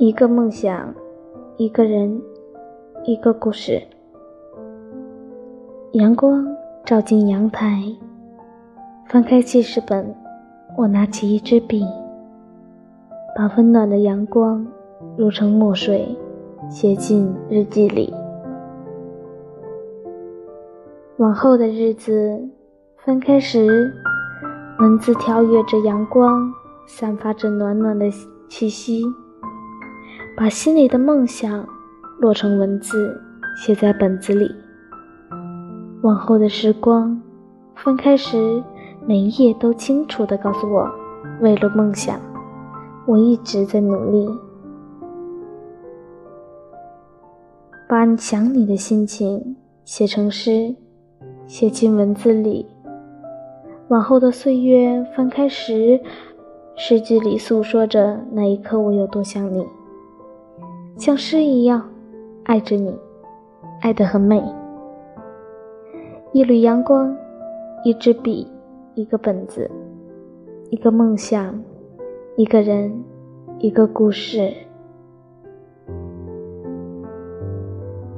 一个梦想，一个人，一个故事。阳光照进阳台，翻开记事本，我拿起一支笔，把温暖的阳光揉成墨水，写进日记里。往后的日子，翻开时，文字跳跃着阳光，散发着暖暖的气息。把心里的梦想落成文字，写在本子里。往后的时光，翻开时，每一页都清楚地告诉我，为了梦想，我一直在努力。把你想你的心情写成诗，写进文字里。往后的岁月，翻开时，诗句里诉说着那一刻我有多想你。像诗一样爱着你，爱得很美。一缕阳光，一支笔，一个本子，一个梦想，一个人，一个故事。